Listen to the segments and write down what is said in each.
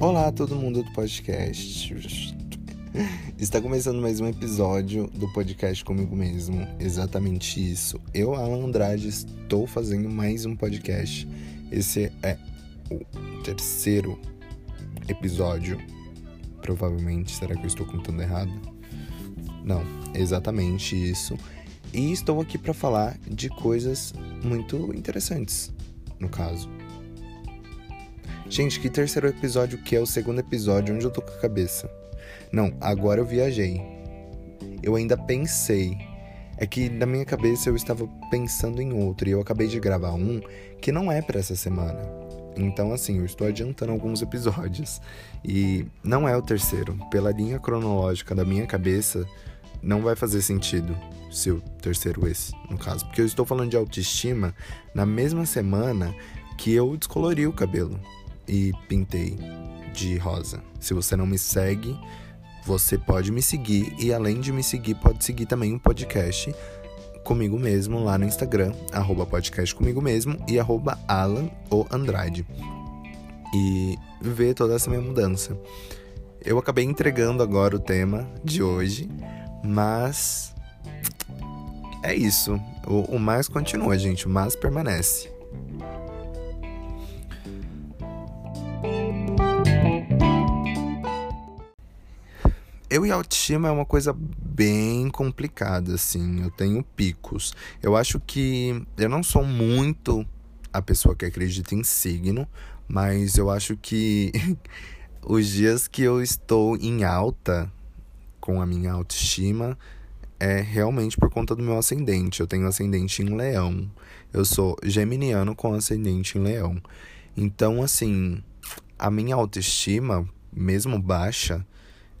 Olá, todo mundo do podcast. Está começando mais um episódio do podcast comigo mesmo. Exatamente isso. Eu, Alan Andrade, estou fazendo mais um podcast. Esse é o terceiro episódio. Provavelmente. Será que eu estou contando errado? Não, exatamente isso. E estou aqui para falar de coisas muito interessantes, no caso. Gente, que terceiro episódio que é o segundo episódio onde eu tô com a cabeça? Não, agora eu viajei. Eu ainda pensei. É que na minha cabeça eu estava pensando em outro e eu acabei de gravar um que não é para essa semana. Então, assim, eu estou adiantando alguns episódios. E não é o terceiro. Pela linha cronológica da minha cabeça, não vai fazer sentido ser o terceiro esse, no caso. Porque eu estou falando de autoestima na mesma semana que eu descolori o cabelo e pintei de rosa. Se você não me segue, você pode me seguir e além de me seguir, pode seguir também o podcast comigo mesmo lá no Instagram, arroba podcast comigo mesmo e arroba Alan ou Andrade. E ver toda essa minha mudança. Eu acabei entregando agora o tema de hoje, mas é isso. O, o mais continua, gente. O mais permanece. Eu e autoestima é uma coisa bem complicada, assim. Eu tenho picos. Eu acho que eu não sou muito a pessoa que acredita em signo, mas eu acho que os dias que eu estou em alta com a minha autoestima é realmente por conta do meu ascendente. Eu tenho ascendente em leão. Eu sou geminiano com ascendente em leão. Então, assim, a minha autoestima, mesmo baixa,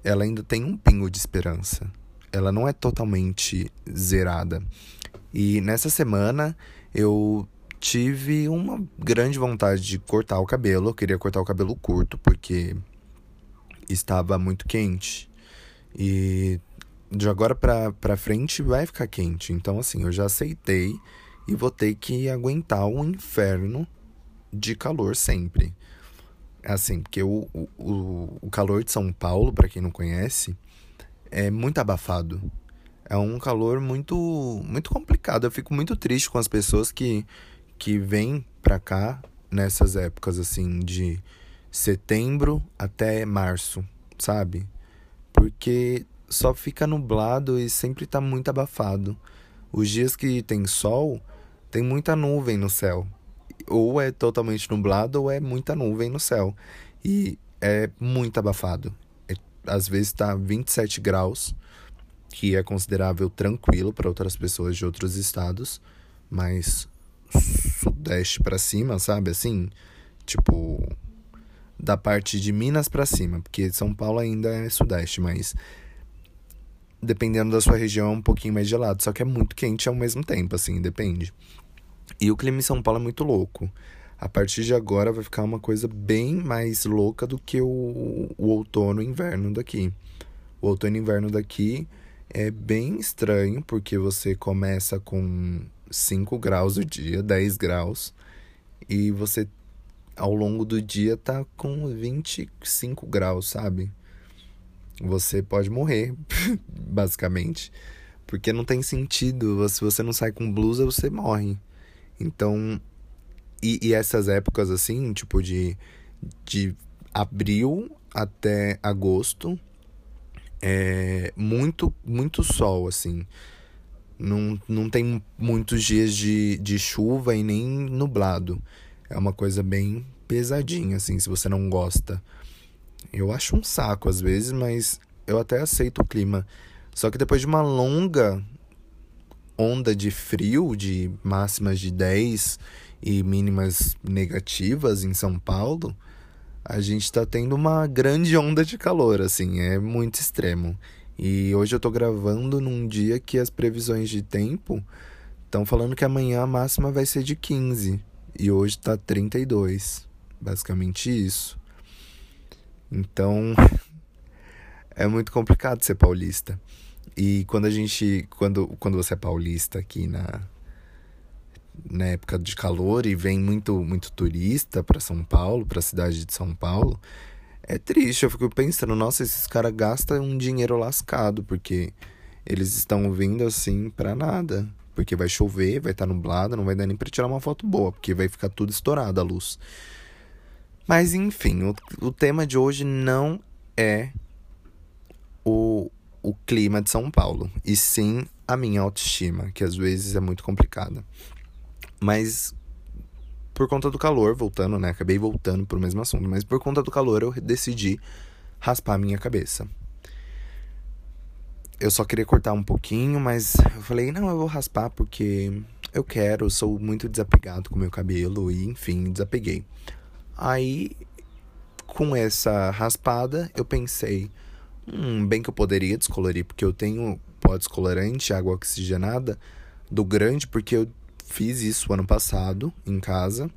ela ainda tem um pingo de esperança. Ela não é totalmente zerada. E nessa semana eu tive uma grande vontade de cortar o cabelo. Eu queria cortar o cabelo curto porque estava muito quente. E de agora pra, pra frente vai ficar quente. Então, assim, eu já aceitei e vou ter que aguentar o inferno de calor sempre. Assim, porque o, o, o calor de São Paulo, para quem não conhece, é muito abafado. É um calor muito muito complicado. Eu fico muito triste com as pessoas que, que vêm pra cá nessas épocas, assim, de setembro até março, sabe? Porque só fica nublado e sempre tá muito abafado. Os dias que tem sol, tem muita nuvem no céu ou é totalmente nublado ou é muita nuvem no céu. E é muito abafado. É, às vezes está 27 graus, que é considerável tranquilo para outras pessoas de outros estados, mas sudeste para cima, sabe? Assim, tipo da parte de Minas para cima, porque São Paulo ainda é sudeste, mas dependendo da sua região é um pouquinho mais gelado, só que é muito quente ao mesmo tempo, assim, depende. E o clima em São Paulo é muito louco. A partir de agora vai ficar uma coisa bem mais louca do que o, o outono e inverno daqui. O outono e inverno daqui é bem estranho, porque você começa com 5 graus o dia, 10 graus, e você ao longo do dia tá com 25 graus, sabe? Você pode morrer, basicamente. Porque não tem sentido. Se você não sai com blusa, você morre. Então, e, e essas épocas assim, tipo de, de abril até agosto, é muito, muito sol, assim. Não, não tem muitos dias de, de chuva e nem nublado. É uma coisa bem pesadinha, assim, se você não gosta. Eu acho um saco às vezes, mas eu até aceito o clima. Só que depois de uma longa onda de frio, de máximas de 10 e mínimas negativas em São Paulo, a gente está tendo uma grande onda de calor, assim, é muito extremo. E hoje eu tô gravando num dia que as previsões de tempo estão falando que amanhã a máxima vai ser de 15 e hoje tá 32. Basicamente isso. Então, é muito complicado ser paulista. E quando a gente. Quando, quando você é paulista aqui na, na época de calor e vem muito, muito turista para São Paulo, para a cidade de São Paulo, é triste. Eu fico pensando, nossa, esses caras gastam um dinheiro lascado, porque eles estão vindo assim pra nada. Porque vai chover, vai estar tá nublado, não vai dar nem pra tirar uma foto boa, porque vai ficar tudo estourado a luz. Mas enfim, o, o tema de hoje não é o, o clima de São Paulo, e sim a minha autoestima, que às vezes é muito complicada. Mas por conta do calor, voltando, né? Acabei voltando pro mesmo assunto, mas por conta do calor eu decidi raspar a minha cabeça. Eu só queria cortar um pouquinho, mas eu falei, não, eu vou raspar porque eu quero, sou muito desapegado com o meu cabelo e enfim, desapeguei. Aí, com essa raspada, eu pensei, hum, bem que eu poderia descolorir, porque eu tenho pó descolorante, água oxigenada, do grande, porque eu fiz isso ano passado em casa,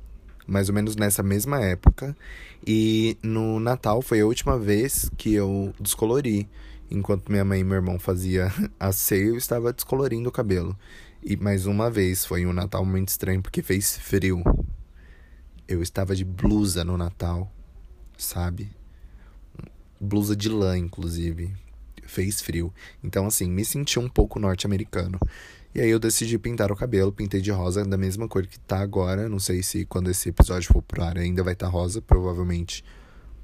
mais ou menos nessa mesma época. E no Natal foi a última vez que eu descolori. Enquanto minha mãe e meu irmão fazia a ceia, eu estava descolorindo o cabelo. E mais uma vez foi um Natal muito estranho porque fez frio. Eu estava de blusa no Natal, sabe? Blusa de lã, inclusive. Fez frio. Então, assim, me senti um pouco norte-americano. E aí eu decidi pintar o cabelo, pintei de rosa da mesma cor que tá agora. Não sei se quando esse episódio for pro ar ainda vai estar tá rosa, provavelmente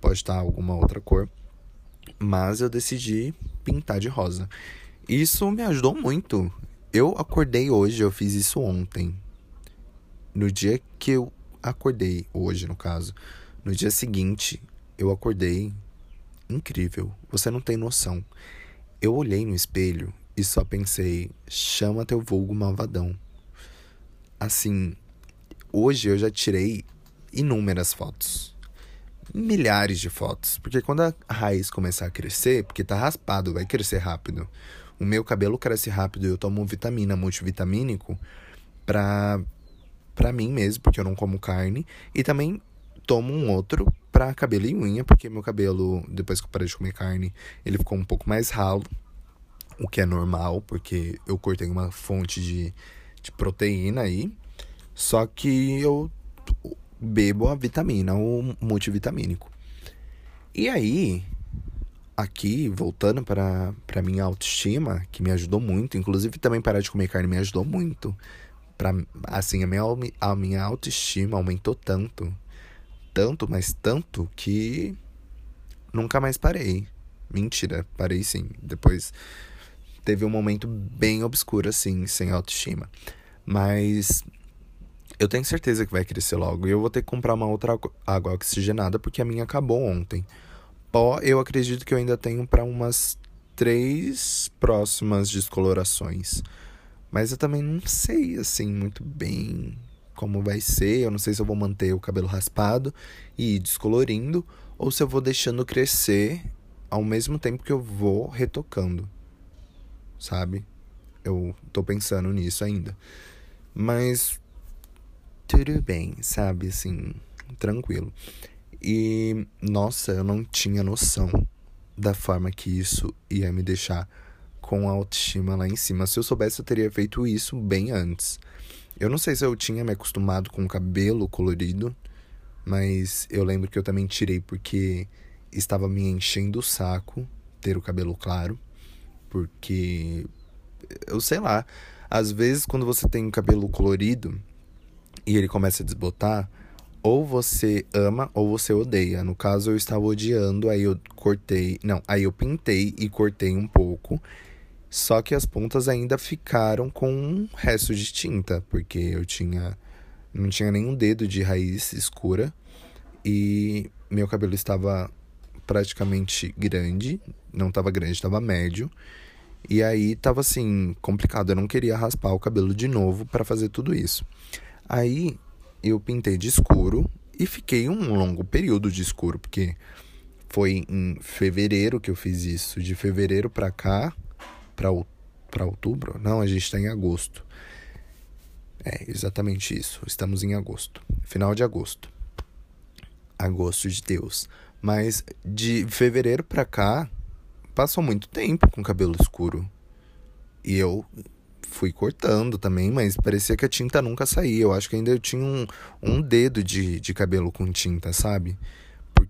pode estar tá alguma outra cor. Mas eu decidi pintar de rosa. Isso me ajudou muito. Eu acordei hoje, eu fiz isso ontem. No dia que eu acordei hoje, no caso. No dia seguinte, eu acordei incrível. Você não tem noção. Eu olhei no espelho e só pensei: chama teu vulgo malvadão. Assim, hoje eu já tirei inúmeras fotos. Milhares de fotos. Porque quando a raiz começar a crescer, porque tá raspado, vai crescer rápido. O meu cabelo cresce rápido e eu tomo vitamina multivitamínico pra para mim mesmo, porque eu não como carne, e também tomo um outro para cabelo e unha, porque meu cabelo, depois que eu parei de comer carne, ele ficou um pouco mais ralo, o que é normal, porque eu cortei uma fonte de, de proteína aí. Só que eu bebo a vitamina, o multivitamínico. E aí, aqui, voltando para minha autoestima, que me ajudou muito, inclusive também parar de comer carne me ajudou muito pra, assim, a minha, a minha autoestima aumentou tanto, tanto, mas tanto que nunca mais parei. Mentira, parei sim. Depois teve um momento bem obscuro, assim, sem autoestima. Mas eu tenho certeza que vai crescer logo. E eu vou ter que comprar uma outra água oxigenada porque a minha acabou ontem. Pó, eu acredito que eu ainda tenho para umas três próximas descolorações. Mas eu também não sei, assim, muito bem como vai ser. Eu não sei se eu vou manter o cabelo raspado e ir descolorindo, ou se eu vou deixando crescer ao mesmo tempo que eu vou retocando, sabe? Eu tô pensando nisso ainda. Mas tudo bem, sabe? Assim, tranquilo. E, nossa, eu não tinha noção da forma que isso ia me deixar com a autoestima lá em cima. Se eu soubesse, eu teria feito isso bem antes. Eu não sei se eu tinha me acostumado com o cabelo colorido, mas eu lembro que eu também tirei porque estava me enchendo o saco ter o cabelo claro, porque eu sei lá, às vezes quando você tem o cabelo colorido e ele começa a desbotar, ou você ama ou você odeia. No caso, eu estava odiando, aí eu cortei. Não, aí eu pintei e cortei um pouco. Só que as pontas ainda ficaram com um resto de tinta, porque eu tinha não tinha nenhum dedo de raiz escura e meu cabelo estava praticamente grande, não estava grande, estava médio. E aí tava assim, complicado, eu não queria raspar o cabelo de novo para fazer tudo isso. Aí eu pintei de escuro e fiquei um longo período de escuro, porque foi em fevereiro que eu fiz isso, de fevereiro para cá para outubro? Não, a gente está em agosto. É exatamente isso. Estamos em agosto. Final de agosto. Agosto de Deus. Mas de fevereiro para cá, passou muito tempo com cabelo escuro. E eu fui cortando também, mas parecia que a tinta nunca saía. Eu acho que ainda eu tinha um, um dedo de, de cabelo com tinta, sabe?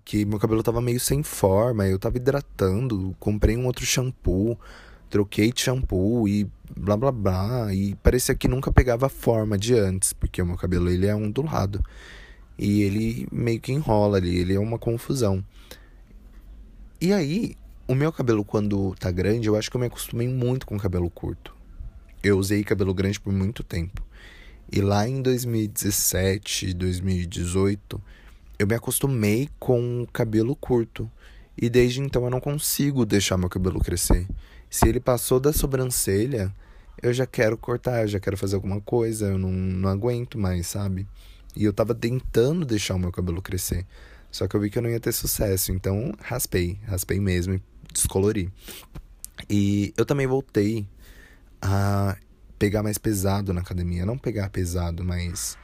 que meu cabelo tava meio sem forma, eu tava hidratando, comprei um outro shampoo, troquei de shampoo e blá blá blá, e parecia que nunca pegava a forma de antes, porque o meu cabelo ele é ondulado. E ele meio que enrola ali, ele é uma confusão. E aí, o meu cabelo quando tá grande, eu acho que eu me acostumei muito com cabelo curto. Eu usei cabelo grande por muito tempo. E lá em 2017, 2018, eu me acostumei com cabelo curto. E desde então eu não consigo deixar meu cabelo crescer. Se ele passou da sobrancelha, eu já quero cortar, já quero fazer alguma coisa, eu não, não aguento mais, sabe? E eu tava tentando deixar o meu cabelo crescer. Só que eu vi que eu não ia ter sucesso, então raspei, raspei mesmo e descolori. E eu também voltei a pegar mais pesado na academia. Não pegar pesado, mas.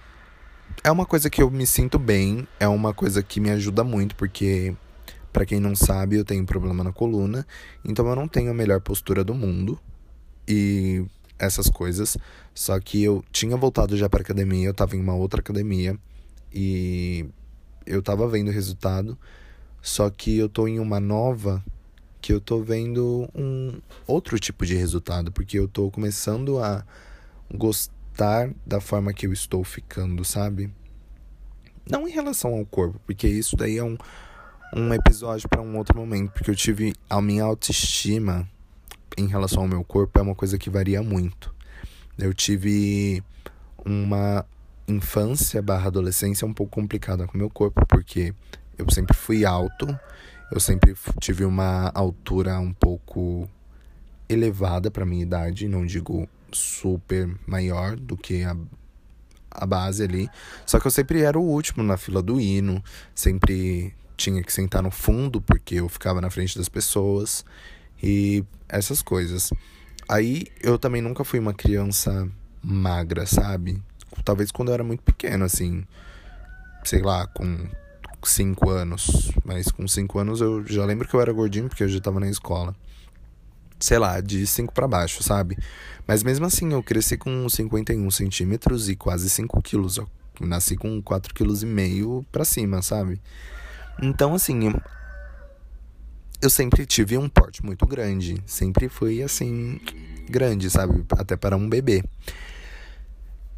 É uma coisa que eu me sinto bem, é uma coisa que me ajuda muito, porque, para quem não sabe, eu tenho problema na coluna, então eu não tenho a melhor postura do mundo e essas coisas. Só que eu tinha voltado já pra academia, eu tava em uma outra academia e eu tava vendo o resultado, só que eu tô em uma nova que eu tô vendo um outro tipo de resultado, porque eu tô começando a gostar da forma que eu estou ficando, sabe? Não em relação ao corpo, porque isso daí é um, um episódio para um outro momento, porque eu tive a minha autoestima em relação ao meu corpo é uma coisa que varia muito. Eu tive uma infância barra adolescência um pouco complicada com meu corpo, porque eu sempre fui alto, eu sempre tive uma altura um pouco elevada para minha idade, não digo super maior do que a, a base ali. Só que eu sempre era o último na fila do hino, sempre tinha que sentar no fundo porque eu ficava na frente das pessoas e essas coisas. Aí eu também nunca fui uma criança magra, sabe? Talvez quando eu era muito pequeno, assim, sei lá, com 5 anos. Mas com 5 anos eu já lembro que eu era gordinho porque eu já tava na escola. Sei lá, de 5 para baixo, sabe? Mas mesmo assim, eu cresci com 51 centímetros e quase 5 quilos. Eu nasci com 4,5 kg pra cima, sabe? Então, assim, eu, sempre tive um porte muito grande. Sempre fui, assim, grande, sabe? Até para um bebê.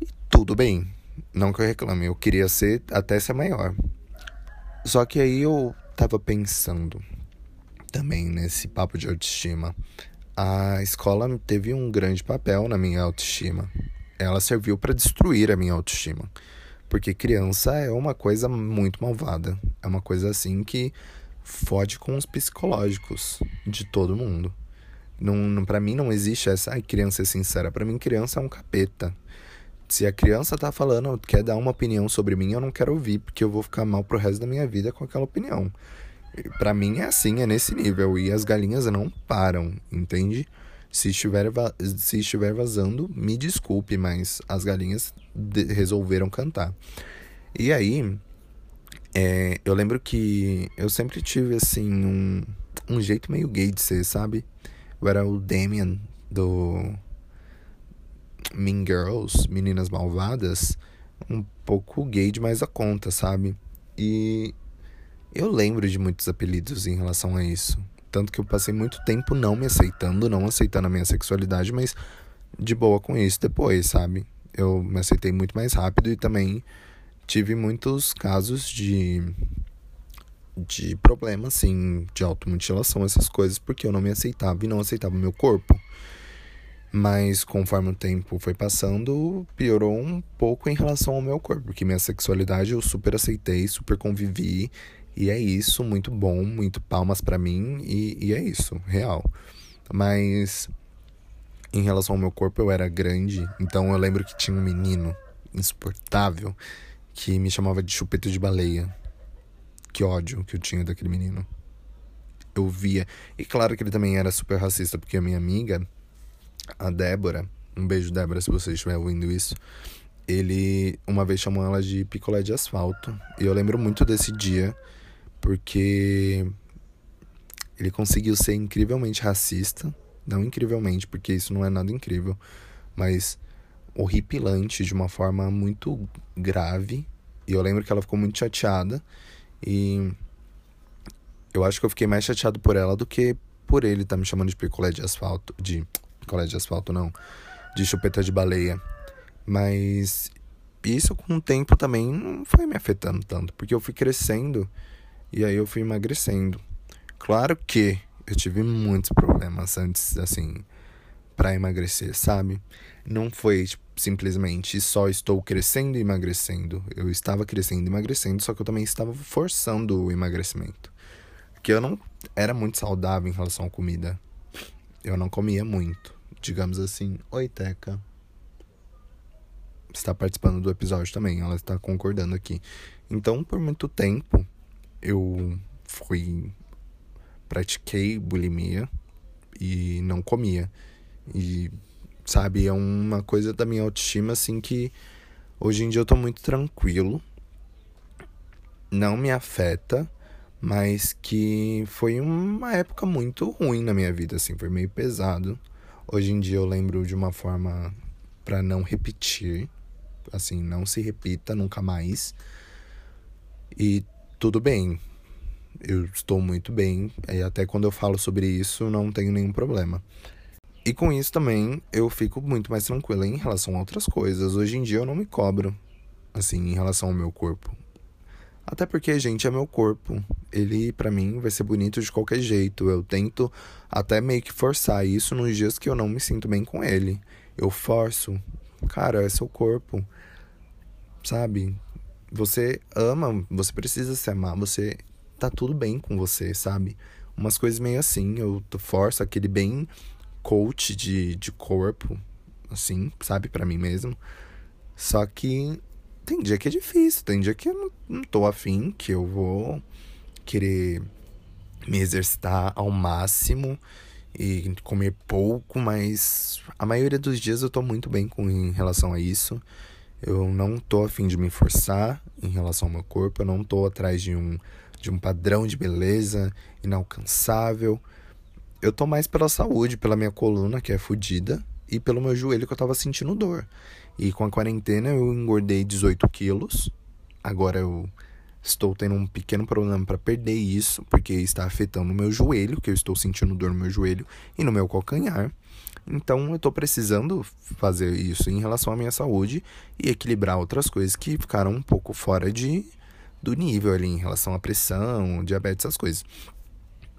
E tudo bem. Não que eu reclame, eu queria ser até ser maior. Só que aí eu tava pensando também nesse papo de autoestima. A escola teve um grande papel na minha autoestima. Ela serviu para destruir a minha autoestima. Porque criança é uma coisa muito malvada. É uma coisa assim que fode com os psicológicos de todo mundo. Não, não, para mim não existe essa ai, criança é sincera. Para mim, criança é um capeta. Se a criança tá falando, quer dar uma opinião sobre mim, eu não quero ouvir, porque eu vou ficar mal pro resto da minha vida com aquela opinião. Para mim é assim, é nesse nível. E as galinhas não param, entende? Se estiver, se estiver vazando, me desculpe, mas as galinhas resolveram cantar. E aí, é, eu lembro que eu sempre tive, assim, um, um jeito meio gay de ser, sabe? Eu era o Damien do Mean Girls, Meninas Malvadas, um pouco gay demais a conta, sabe? E eu lembro de muitos apelidos em relação a isso. Tanto que eu passei muito tempo não me aceitando, não aceitando a minha sexualidade, mas de boa com isso depois, sabe? Eu me aceitei muito mais rápido e também tive muitos casos de de problemas assim, de automutilação, essas coisas, porque eu não me aceitava e não aceitava o meu corpo. Mas conforme o tempo foi passando, piorou um pouco em relação ao meu corpo, porque minha sexualidade eu super aceitei, super convivi, e é isso, muito bom, muito palmas para mim, e, e é isso, real. Mas em relação ao meu corpo, eu era grande, então eu lembro que tinha um menino insuportável que me chamava de chupeta de baleia. Que ódio que eu tinha daquele menino. Eu via. E claro que ele também era super racista, porque a minha amiga a Débora, um beijo, Débora, se você estiver ouvindo isso. Ele uma vez chamou ela de picolé de asfalto. E eu lembro muito desse dia, porque ele conseguiu ser incrivelmente racista. Não incrivelmente, porque isso não é nada incrível, mas horripilante de uma forma muito grave. E eu lembro que ela ficou muito chateada. E Eu acho que eu fiquei mais chateado por ela do que por ele tá me chamando de picolé de asfalto. De. Picolé de asfalto, não. De chupeta de baleia. Mas isso com o tempo também não foi me afetando tanto, porque eu fui crescendo e aí eu fui emagrecendo. Claro que eu tive muitos problemas antes, assim, para emagrecer, sabe? Não foi tipo, simplesmente só estou crescendo e emagrecendo. Eu estava crescendo e emagrecendo, só que eu também estava forçando o emagrecimento. Porque eu não era muito saudável em relação à comida. Eu não comia muito. Digamos assim, oi Teca. Está participando do episódio também, ela está concordando aqui. Então, por muito tempo, eu fui. pratiquei bulimia e não comia. E, sabe, é uma coisa da minha autoestima, assim, que hoje em dia eu tô muito tranquilo. Não me afeta mas que foi uma época muito ruim na minha vida, assim, foi meio pesado. Hoje em dia eu lembro de uma forma para não repetir, assim, não se repita nunca mais. E tudo bem. Eu estou muito bem, e até quando eu falo sobre isso, não tenho nenhum problema. E com isso também eu fico muito mais tranquilo em relação a outras coisas. Hoje em dia eu não me cobro, assim, em relação ao meu corpo. Até porque, gente, é meu corpo. Ele, para mim, vai ser bonito de qualquer jeito. Eu tento até meio que forçar isso nos dias que eu não me sinto bem com ele. Eu forço. Cara, é seu corpo. Sabe? Você ama, você precisa se amar, você tá tudo bem com você, sabe? Umas coisas meio assim, eu forço aquele bem coach de, de corpo, assim, sabe, para mim mesmo. Só que tem dia que é difícil, tem dia que eu não, não tô afim, que eu vou querer me exercitar ao máximo e comer pouco, mas a maioria dos dias eu tô muito bem com em relação a isso. Eu não tô afim de me forçar em relação ao meu corpo, eu não tô atrás de um de um padrão de beleza inalcançável. Eu tô mais pela saúde, pela minha coluna que é fodida e pelo meu joelho que eu tava sentindo dor. E com a quarentena eu engordei 18 quilos. Agora eu estou tendo um pequeno problema para perder isso, porque está afetando o meu joelho, que eu estou sentindo dor no meu joelho e no meu calcanhar. Então eu estou precisando fazer isso em relação à minha saúde e equilibrar outras coisas que ficaram um pouco fora de do nível ali em relação à pressão, diabetes, essas coisas.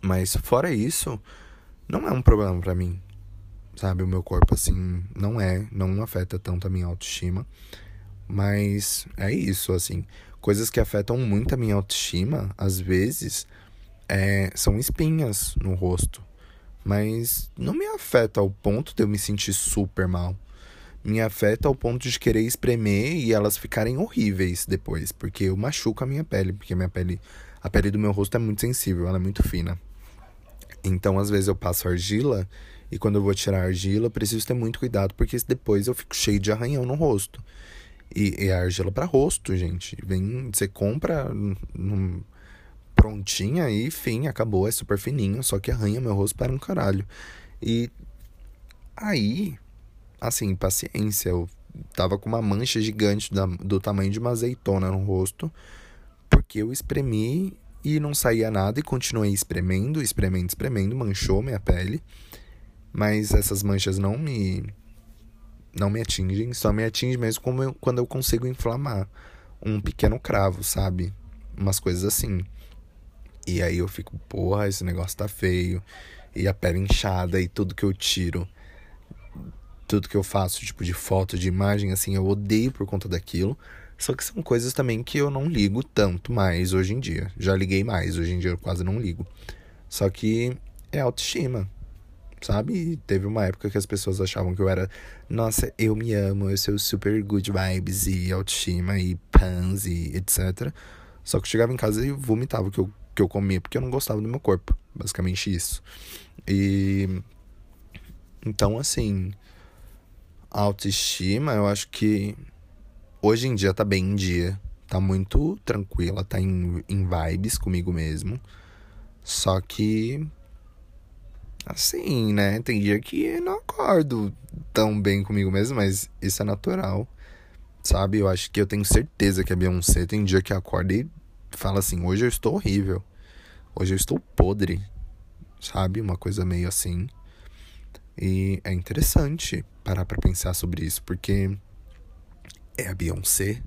Mas fora isso, não é um problema para mim sabe? O meu corpo, assim, não é, não afeta tanto a minha autoestima. Mas é isso, assim. Coisas que afetam muito a minha autoestima, às vezes, é, são espinhas no rosto. Mas não me afeta ao ponto de eu me sentir super mal. Me afeta ao ponto de querer espremer e elas ficarem horríveis depois. Porque eu machuco a minha pele. Porque minha pele. A pele do meu rosto é muito sensível, ela é muito fina. Então, às vezes, eu passo argila e quando eu vou tirar a argila, eu preciso ter muito cuidado, porque depois eu fico cheio de arranhão no rosto. E, e a argila para rosto, gente. Vem, você compra num, prontinha e fim, acabou, é super fininho, só que arranha meu rosto para um caralho. E aí, assim, paciência, eu tava com uma mancha gigante da, do tamanho de uma azeitona no rosto, porque eu espremi e não saía nada e continuei espremendo, espremendo, espremendo, manchou minha pele mas essas manchas não me não me atingem, só me atinge mesmo eu, quando eu consigo inflamar um pequeno cravo, sabe? Umas coisas assim. E aí eu fico, porra, esse negócio tá feio. E a pele inchada e tudo que eu tiro, tudo que eu faço, tipo de foto, de imagem, assim, eu odeio por conta daquilo. Só que são coisas também que eu não ligo tanto mais hoje em dia. Já liguei mais, hoje em dia eu quase não ligo. Só que é autoestima sabe? E teve uma época que as pessoas achavam que eu era, nossa, eu me amo, eu sou super good vibes e autoestima e pans e etc. Só que eu chegava em casa e vomitava que eu, que eu comia porque eu não gostava do meu corpo. Basicamente isso. E. Então, assim. A autoestima, eu acho que hoje em dia tá bem em dia. Tá muito tranquila, tá em, em vibes comigo mesmo. Só que assim, né? Tem dia que eu não acordo tão bem comigo mesmo, mas isso é natural. Sabe? Eu acho que eu tenho certeza que a Beyoncé tem dia que acorda e fala assim: hoje eu estou horrível. Hoje eu estou podre, sabe? Uma coisa meio assim. E é interessante parar para pensar sobre isso, porque é a Beyoncé.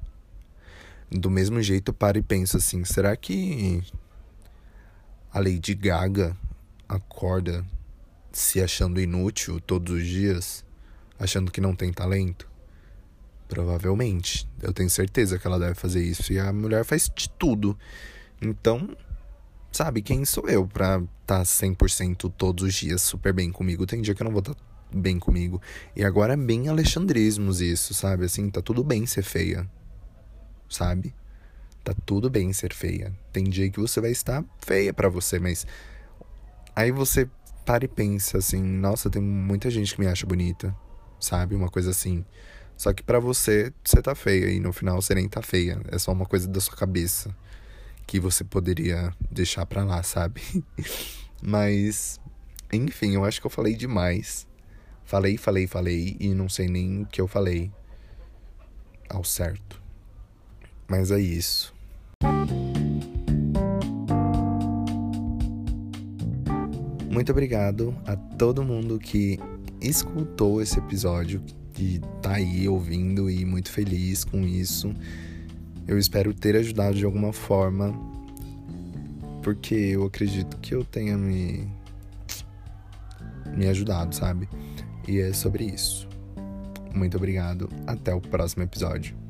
Do mesmo jeito, para e pensa assim: será que a Lady Gaga acorda se achando inútil todos os dias, achando que não tem talento? Provavelmente. Eu tenho certeza que ela deve fazer isso. E a mulher faz de tudo. Então, sabe, quem sou eu pra estar tá 100% todos os dias super bem comigo? Tem dia que eu não vou estar tá bem comigo. E agora é bem alexandrismos isso, sabe? Assim, tá tudo bem ser feia. Sabe? Tá tudo bem ser feia. Tem dia que você vai estar feia para você, mas aí você para e pensa assim, nossa, tem muita gente que me acha bonita, sabe? Uma coisa assim. Só que para você, você tá feia e no final você nem tá feia. É só uma coisa da sua cabeça que você poderia deixar pra lá, sabe? Mas, enfim, eu acho que eu falei demais. Falei, falei, falei e não sei nem o que eu falei ao certo. Mas é isso. Muito obrigado a todo mundo que escutou esse episódio, que tá aí ouvindo e muito feliz com isso. Eu espero ter ajudado de alguma forma, porque eu acredito que eu tenha me me ajudado, sabe? E é sobre isso. Muito obrigado, até o próximo episódio.